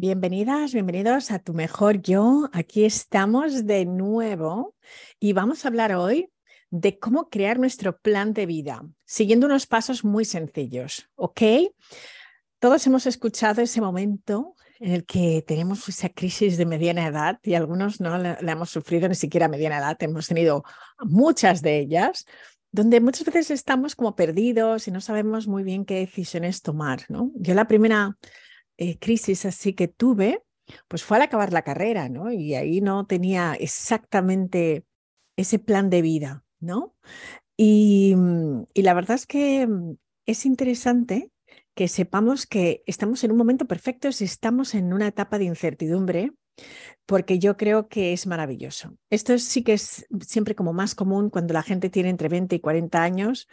Bienvenidas, bienvenidos a Tu Mejor Yo. Aquí estamos de nuevo y vamos a hablar hoy de cómo crear nuestro plan de vida, siguiendo unos pasos muy sencillos, ¿ok? Todos hemos escuchado ese momento en el que tenemos esa crisis de mediana edad y algunos no la, hemos sufrido ni siquiera a mediana edad, hemos tenido muchas de ellas, donde muchas veces estamos como perdidos y no sabemos muy bien qué decisiones tomar. Yo la primera eh, crisis así que tuve, pues fue al acabar la carrera, ¿no? Y ahí no tenía exactamente ese plan de vida, ¿no? Y, mm, y la verdad es que mm, es interesante que sepamos que estamos en un momento perfecto si estamos en una etapa de incertidumbre, porque yo creo que es maravilloso. Esto sí que es siempre como más común cuando la gente tiene entre 20 y 40 años,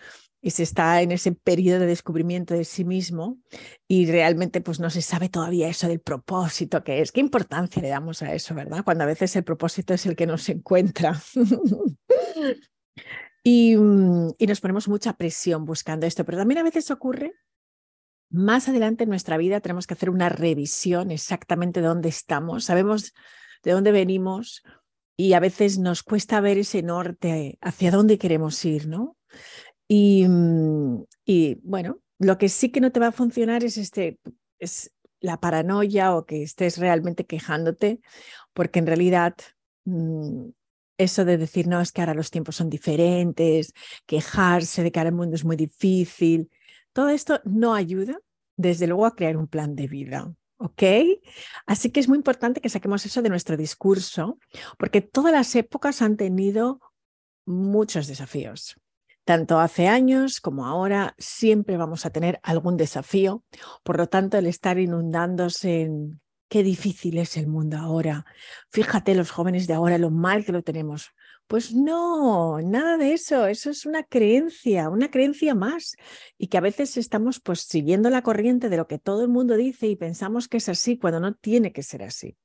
y se está en ese periodo de descubrimiento de sí mismo y realmente pues no se sabe todavía eso del propósito que es. ¿Qué importancia le damos a eso, verdad? Cuando a veces el propósito es el que nos encuentra. mm, y nos ponemos mucha presión buscando esto, pero también a veces ocurre más adelante en nuestra vida tenemos que hacer una revisión exactamente de dónde estamos, sabemos de dónde venimos y a veces nos cuesta ver ese norte hacia dónde queremos ir, ¿no? Mm, y, bueno, lo que sí que no te va a funcionar es, este, es la paranoia o que estés realmente quejándote, porque en realidad mm, eso de decir, no, es que ahora los tiempos son diferentes, quejarse de que ahora el mundo es muy difícil, todo esto no ayuda, desde luego, a crear un plan de vida. ¿Ok? Así que es muy importante que saquemos eso de nuestro discurso, porque todas las épocas han tenido muchos desafíos. Tanto hace años como ahora, siempre vamos a tener algún desafío. Por lo tanto, el estar inundándose en qué difícil es el mundo ahora. Fíjate los jóvenes de ahora, lo mal que lo tenemos. Pues no, nada de eso. Eso es una creencia, una creencia más. Y que a veces estamos pues siguiendo la corriente de lo que todo el mundo dice y pensamos que es así cuando no tiene que ser así.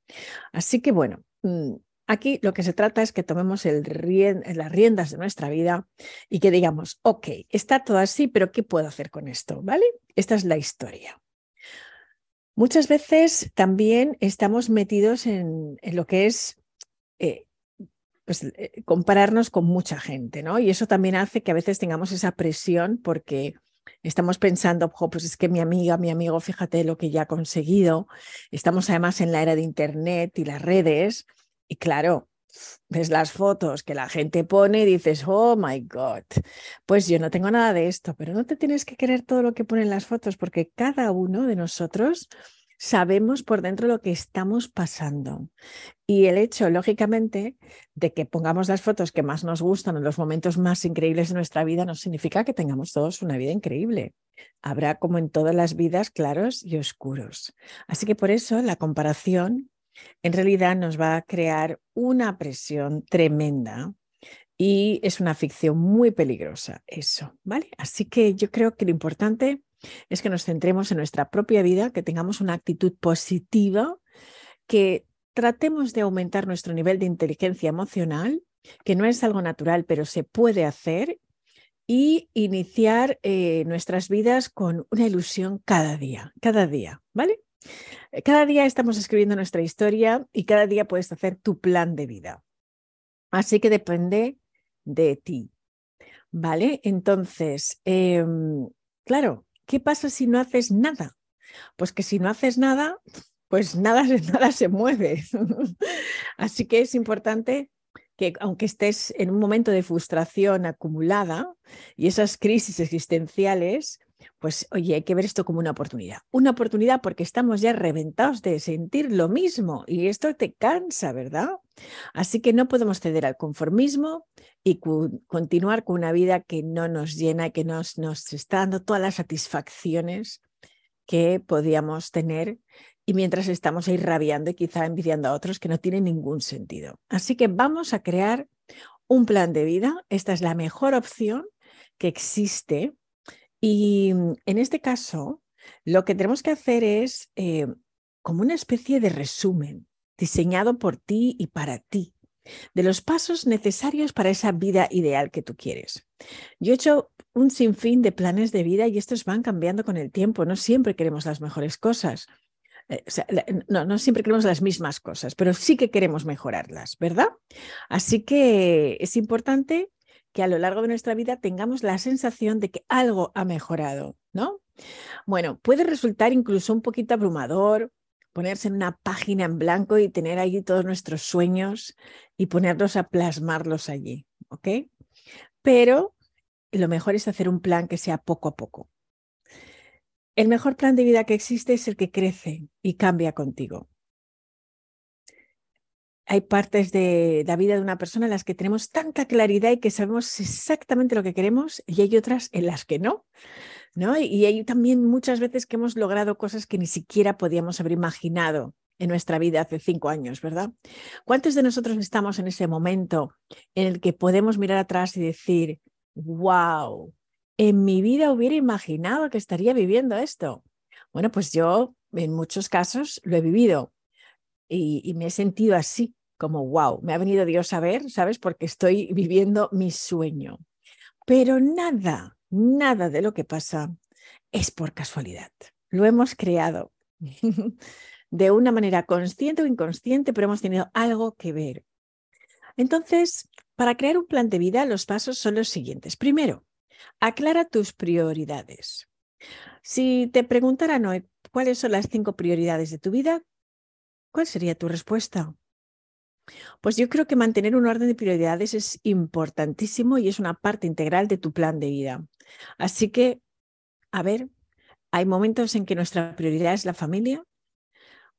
Así que bueno, mm, Aquí lo que se trata es que tomemos las riendas de nuestra vida y que digamos, ok, está todo así, pero ¿qué puedo hacer con esto? ¿Vale? Esta es la historia. Muchas veces también estamos metidos en, lo que es eh, pues, eh, compararnos con mucha gente, ¿no? Y eso también hace que a veces tengamos esa presión porque estamos pensando, pues es que mi amiga, mi amigo, fíjate lo que ya ha conseguido. Estamos además en la era de Internet y las redes y claro, ves las fotos que la gente pone y dices, oh my God, pues yo no tengo nada de esto, pero no te tienes que querer todo lo que ponen las fotos porque cada uno de nosotros sabemos por dentro lo que estamos pasando. Y el hecho, lógicamente, de que pongamos las fotos que más nos gustan en los momentos más increíbles de nuestra vida no significa que tengamos todos una vida increíble. Habrá, como en todas las vidas, claros y oscuros. Así que por eso la comparación en realidad nos va a crear una presión tremenda y es una ficción muy peligrosa eso, ¿vale? Así que yo creo que lo importante es que nos centremos en nuestra propia vida, que tengamos una actitud positiva, que tratemos de aumentar nuestro nivel de inteligencia emocional, que no es algo natural, pero se puede hacer, y iniciar eh, nuestras vidas con una ilusión cada día, cada día, ¿vale? Cada día estamos escribiendo nuestra historia y cada día puedes hacer tu plan de vida. Así que depende de ti. ¿Vale? Entonces, em, claro, ¿qué pasa si no haces nada? Pues que si no haces nada, pues nada, nada se mueve. Así que es importante que aunque estés en un momento de frustración acumulada y esas crisis existenciales, pues oye, hay que ver esto como una oportunidad. Una oportunidad porque estamos ya reventados de sentir lo mismo y esto te cansa, ¿verdad? Así que no podemos ceder al conformismo y continuar con una vida que no nos llena, que nos, nos está dando todas las satisfacciones que podíamos tener y mientras estamos ahí rabiando y quizá envidiando a otros que no tienen ningún sentido. Así que vamos a crear un plan de vida. Esta es la mejor opción que existe y mm, en este caso, lo que tenemos que hacer es eh, como una especie de resumen diseñado por ti y para ti de los pasos necesarios para esa vida ideal que tú quieres. Yo he hecho un sinfín de planes de vida y estos van cambiando con el tiempo. No siempre queremos las mejores cosas. eh, no, no siempre queremos las mismas cosas, pero sí que queremos mejorarlas, ¿verdad? Así que es importante que a lo largo de nuestra vida tengamos la sensación de que algo ha mejorado, ¿no? Bueno, puede resultar incluso un poquito abrumador ponerse en una página en blanco y tener ahí todos nuestros sueños y ponerlos a plasmarlos allí, ¿ok? Pero lo mejor es hacer un plan que sea poco a poco. El mejor plan de vida que existe es el que crece y cambia contigo. Hay partes de la vida de una persona en las que tenemos tanta claridad y que sabemos exactamente lo que queremos y hay otras en las que no. ¿no? Y hay también muchas veces que hemos logrado cosas que ni siquiera podíamos haber imaginado en nuestra vida hace cinco años, ¿verdad? ¿Cuántos de nosotros estamos en ese momento en el que podemos mirar atrás y decir, wow, en mi vida hubiera imaginado que estaría viviendo esto? Bueno, pues yo en muchos casos lo he vivido y, y me he sentido así, como, wow, me ha venido Dios a ver, ¿sabes? Porque estoy viviendo mi sueño. Pero nada, nada de lo que pasa es por casualidad. Lo hemos creado de una manera consciente o inconsciente, pero hemos tenido algo que ver. Entonces, para crear un plan de vida, los pasos son los siguientes. Primero, aclara tus prioridades. Si te preguntaran hoy cuáles son las cinco prioridades de tu vida, ¿cuál sería tu respuesta? Pues yo creo que mantener un orden de prioridades es importantísimo y es una parte integral de tu plan de vida. Así que, a ver, hay momentos en que nuestra prioridad es la familia,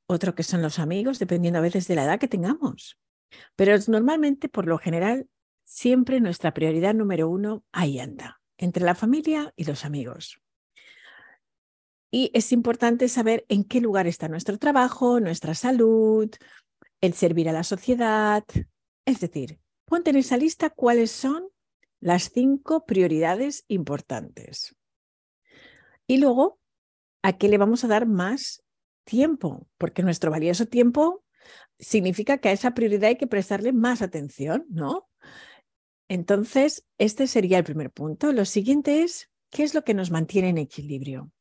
otro que son los amigos, dependiendo a veces de la edad que tengamos. Pero normalmente, por lo general, siempre nuestra prioridad número uno ahí anda, entre la familia y los amigos. Y es importante saber en qué lugar está nuestro trabajo, nuestra salud, el servir a la sociedad. Es decir, ponte en esa lista cuáles son las cinco prioridades importantes. Y luego, ¿a qué le vamos a dar más tiempo? Porque nuestro valioso tiempo significa que a esa prioridad hay que prestarle más atención, ¿no? Entonces, este sería el primer punto. Lo siguiente es, ¿qué es lo que nos mantiene en equilibrio?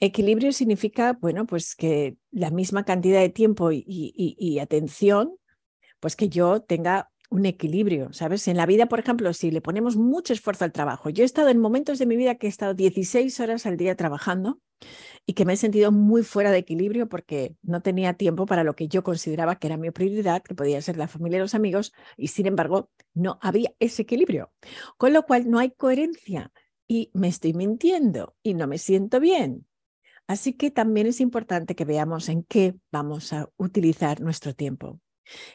Equilibrio significa, bueno, pues que la misma cantidad de tiempo y, atención, pues que yo tenga un equilibrio, ¿sabes? En la vida, por ejemplo, si le ponemos mucho esfuerzo al trabajo, yo he estado en momentos de mi vida que he estado 16 horas al día trabajando y que me he sentido muy fuera de equilibrio porque no tenía tiempo para lo que yo consideraba que era mi prioridad, que podía ser la familia y los amigos, y sin embargo no había ese equilibrio. Con lo cual no hay coherencia y me estoy mintiendo y no me siento bien. Así que también es importante que veamos en qué vamos a utilizar nuestro tiempo.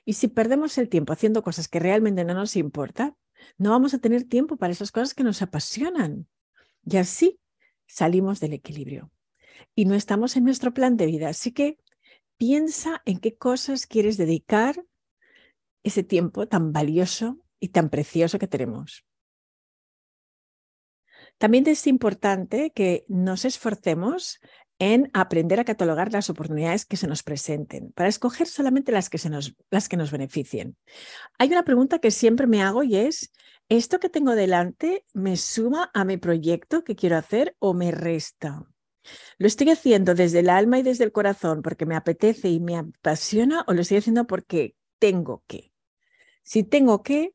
Y si perdemos el tiempo haciendo cosas que realmente no nos importan, no vamos a tener tiempo para esas cosas que nos apasionan. Y así salimos del equilibrio. Y no estamos en nuestro plan de vida. Así que piensa en qué cosas quieres dedicar ese tiempo tan valioso y tan precioso que tenemos. También es importante que nos esforcemos en aprender a catalogar las oportunidades que se nos presenten, para escoger solamente las que, se nos, las que nos beneficien. Hay una pregunta que siempre me hago y es, ¿esto que tengo delante me suma a mi proyecto que quiero hacer o me resta? ¿Lo estoy haciendo desde el alma y desde el corazón porque me apetece y me apasiona o lo estoy haciendo porque tengo que? Si tengo que,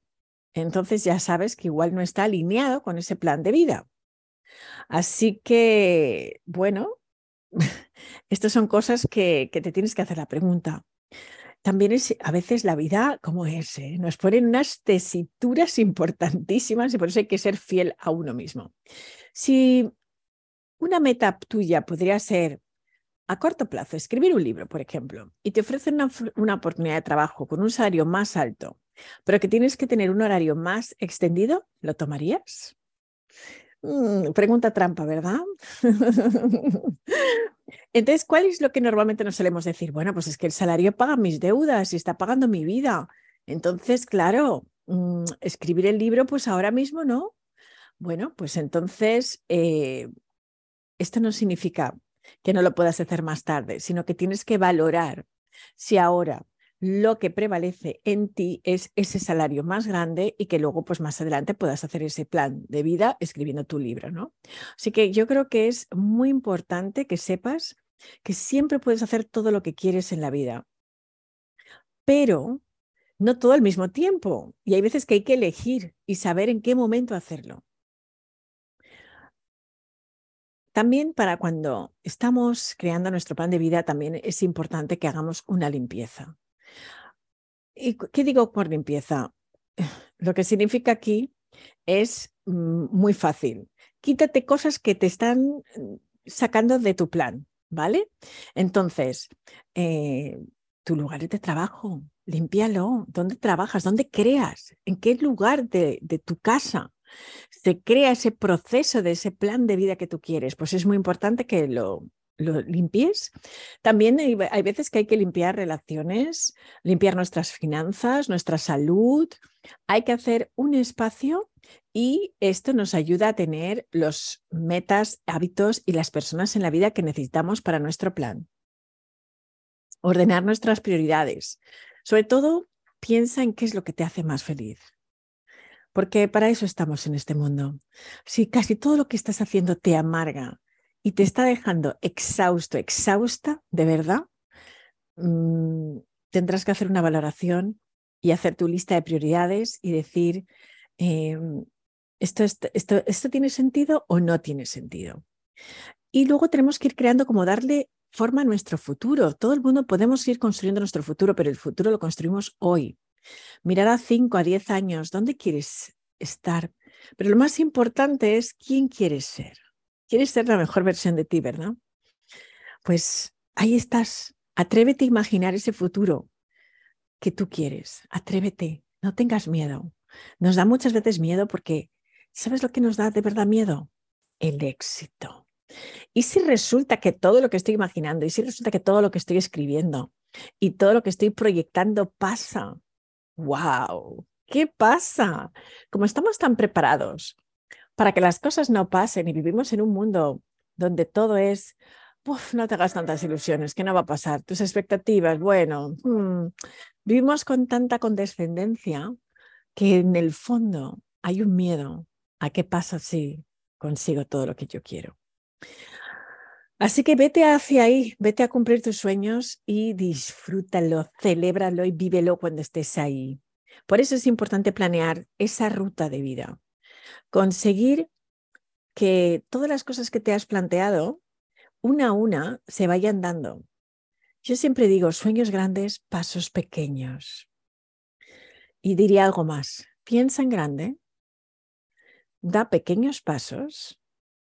entonces ya sabes que igual no está alineado con ese plan de vida. Así que, bueno, estas son cosas que, te tienes que hacer la pregunta. También es a veces la vida como es, ¿eh? nos ponen unas tesituras importantísimas y por eso hay que ser fiel a uno mismo. Si una meta tuya podría ser a corto plazo, escribir un libro, por ejemplo, y te ofrecen una, una, oportunidad de trabajo con un salario más alto, pero que tienes que tener un horario más extendido, ¿lo tomarías? Mm, pregunta trampa, ¿verdad? Entonces, ¿cuál es lo que normalmente nos solemos decir? Bueno, pues es que el salario paga mis deudas y está pagando mi vida. Entonces, claro, mm, escribir el libro, pues ahora mismo no. Bueno, pues entonces, eh, esto no significa que no lo puedas hacer más tarde, sino que tienes que valorar si ahora lo que prevalece en ti es ese salario más grande y que luego, pues más adelante, puedas hacer ese plan de vida escribiendo tu libro, ¿no? Así que yo creo que es muy importante que sepas que siempre puedes hacer todo lo que quieres en la vida, pero no todo al mismo tiempo. Y hay veces que hay que elegir y saber en qué momento hacerlo. También para cuando estamos creando nuestro plan de vida, también es importante que hagamos una limpieza. ¿Y qué digo por limpieza? Lo que significa aquí es mm, muy fácil. Quítate cosas que te están mm, sacando de tu plan, ¿vale? Entonces, eh, tu lugar de trabajo, límpialo. ¿Dónde trabajas? ¿Dónde creas? ¿En qué lugar de, de tu casa? se crea ese proceso de ese plan de vida que tú quieres, pues es muy importante que lo, lo limpies. También hay, hay, veces que hay que limpiar relaciones, limpiar nuestras finanzas, nuestra salud. Hay que hacer un espacio y esto nos ayuda a tener los metas, hábitos y las personas en la vida que necesitamos para nuestro plan. Ordenar nuestras prioridades. Sobre todo, piensa en qué es lo que te hace más feliz porque para eso estamos en este mundo. Si casi todo lo que estás haciendo te amarga y te está dejando exhausto, exhausta, de verdad, mm, tendrás que hacer una valoración y hacer tu lista de prioridades y decir, em, esto, esto, ¿esto tiene sentido o no tiene sentido? Y luego tenemos que ir creando como darle forma a nuestro futuro. Todo el mundo podemos ir construyendo nuestro futuro, pero el futuro lo construimos hoy. Mirar a 5, a 10 años, ¿dónde quieres estar? Pero lo más importante es quién quieres ser. Quieres ser la mejor versión de ti, ¿verdad? Pues ahí estás. Atrévete a imaginar ese futuro que tú quieres. Atrévete, no tengas miedo. Nos da muchas veces miedo porque, ¿sabes lo que nos da de verdad miedo? El éxito. ¿Y si resulta que todo lo que estoy imaginando, y si resulta que todo lo que estoy escribiendo y todo lo que estoy proyectando pasa? ¡Wow! ¿Qué pasa? Como estamos tan preparados para que las cosas no pasen y vivimos en un mundo donde todo es, no te hagas tantas ilusiones, que no va a pasar, tus expectativas, bueno, hmm, vivimos con tanta condescendencia que en el fondo hay un miedo a qué pasa si consigo todo lo que yo quiero. Así que vete hacia ahí, vete a cumplir tus sueños y disfrútalo, celébralo y vívelo cuando estés ahí. Por eso es importante planear esa ruta de vida. Conseguir que todas las cosas que te has planteado, una a una, se vayan dando. Yo siempre digo, sueños grandes, pasos pequeños. Y diría algo más, piensa en grande, da pequeños pasos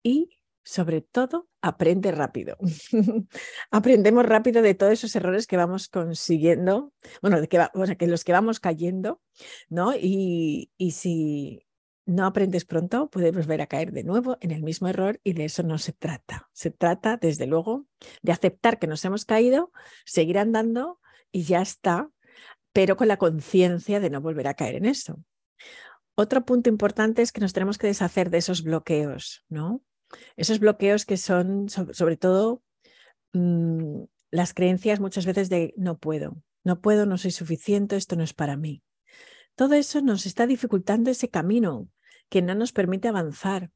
y sobre todo, aprende rápido. Aprendemos rápido de todos esos errores que vamos consiguiendo, bueno, de que, que los que vamos cayendo, ¿no? Y, y si no aprendes pronto, puedes volver a caer de nuevo en el mismo error y de eso no se trata. Se trata, desde luego, de aceptar que nos hemos caído, seguir andando y ya está, pero con la conciencia de no volver a caer en eso. Otro punto importante es que nos tenemos que deshacer de esos bloqueos, ¿no? Esos bloqueos que son sobre, todo mm, las creencias muchas veces de no puedo, no puedo, no soy suficiente, esto no es para mí. Todo eso nos está dificultando ese camino que no nos permite avanzar.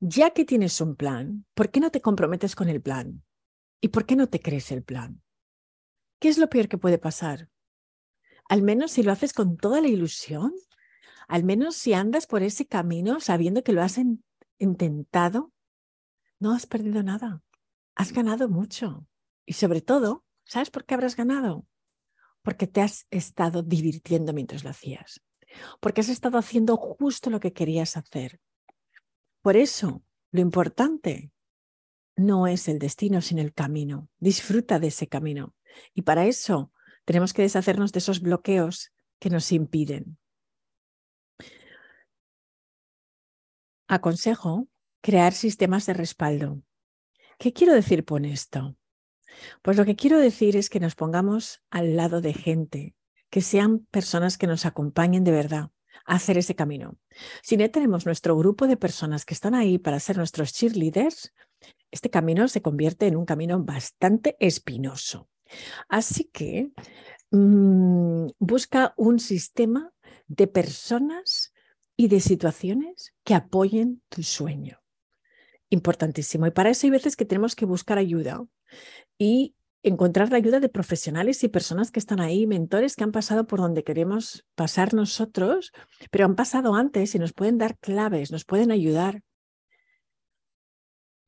Ya que tienes un plan, ¿por qué no te comprometes con el plan? ¿Y por qué no te crees el plan? ¿Qué es lo peor que puede pasar? Al menos si lo haces con toda la ilusión, al menos si andas por ese camino sabiendo que lo has intentado, no has perdido nada, has ganado mucho. Y sobre todo, ¿sabes por qué habrás ganado? Porque te has estado divirtiendo mientras lo hacías, porque has estado haciendo justo lo que querías hacer. Por eso, lo importante no es el destino, sino el camino. Disfruta de ese camino. Y para eso tenemos que deshacernos de esos bloqueos que nos impiden. Aconsejo crear sistemas de respaldo. ¿Qué quiero decir con esto? Pues lo que quiero decir es que nos pongamos al lado de gente, que sean personas que nos acompañen de verdad a hacer ese camino. Si no tenemos nuestro grupo de personas que están ahí para ser nuestros cheerleaders, este camino se convierte en un camino bastante espinoso. Así que mmm, busca un sistema de personas y de situaciones que apoyen tu sueño importantísimo. Y para eso hay veces que tenemos que buscar ayuda y encontrar la ayuda de profesionales y personas que están ahí, mentores que han pasado por donde queremos pasar nosotros, pero han pasado antes y nos pueden dar claves, nos pueden ayudar.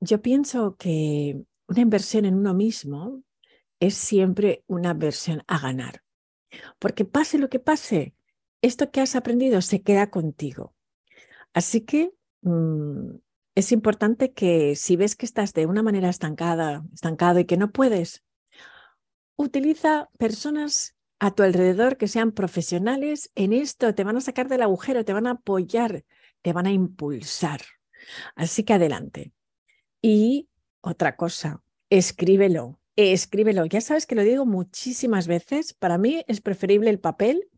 Yo pienso que una inversión en uno mismo es siempre una inversión a ganar, porque pase lo que pase, esto que has aprendido se queda contigo. Así que mm, es importante que si ves que estás de una manera estancada, estancado y que no puedes, utiliza personas a tu alrededor que sean profesionales en esto, te van a sacar del agujero, te van a apoyar, te van a impulsar. Así que adelante. Y otra cosa, escríbelo, escríbelo. Ya sabes que lo digo muchísimas veces, para mí es preferible el papel,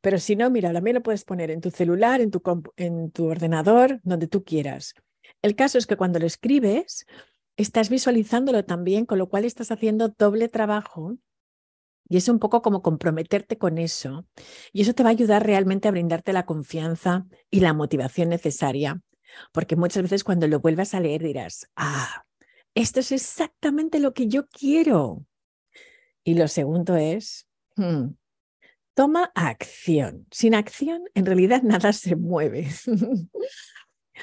pero si no, mira, también lo puedes poner en tu celular, en tu, en tu ordenador, donde tú quieras. El caso es que cuando lo escribes, estás visualizándolo también, con lo cual estás haciendo doble trabajo y es un poco como comprometerte con eso. Y eso te va a ayudar realmente a brindarte la confianza y la motivación necesaria. Porque muchas veces cuando lo vuelvas a leer dirás, ah, esto es exactamente lo que yo quiero. Y lo segundo es, hmm, toma acción. Sin acción, en realidad nada se mueve.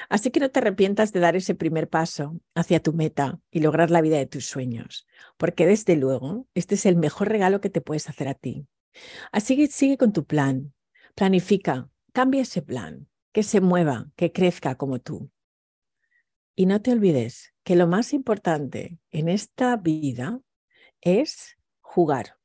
Así que no te arrepientas de dar ese primer paso hacia tu meta y lograr la vida de tus sueños, porque desde luego este es el mejor regalo que te puedes hacer a ti. Así que sigue con tu plan, planifica, cambia ese plan, que se mueva, que crezca como tú. Y no te olvides que lo más importante en esta vida es jugar,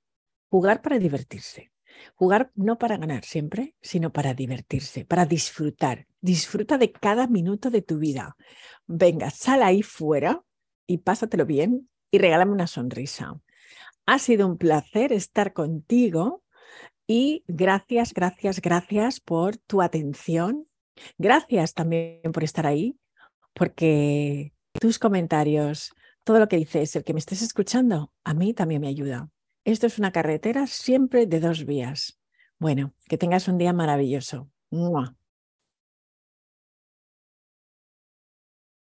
jugar para divertirse. Jugar no para ganar siempre, sino para divertirse, para disfrutar. Disfruta de cada minuto de tu vida. Venga, sal ahí fuera y pásatelo bien y regálame una sonrisa. Ha sido un placer estar contigo y gracias, gracias, gracias por tu atención. Gracias también por estar ahí, porque tus comentarios, todo lo que dices, el que me estés escuchando, a mí también me ayuda. Esto es una carretera siempre de dos vías. Bueno, que tengas un día maravilloso.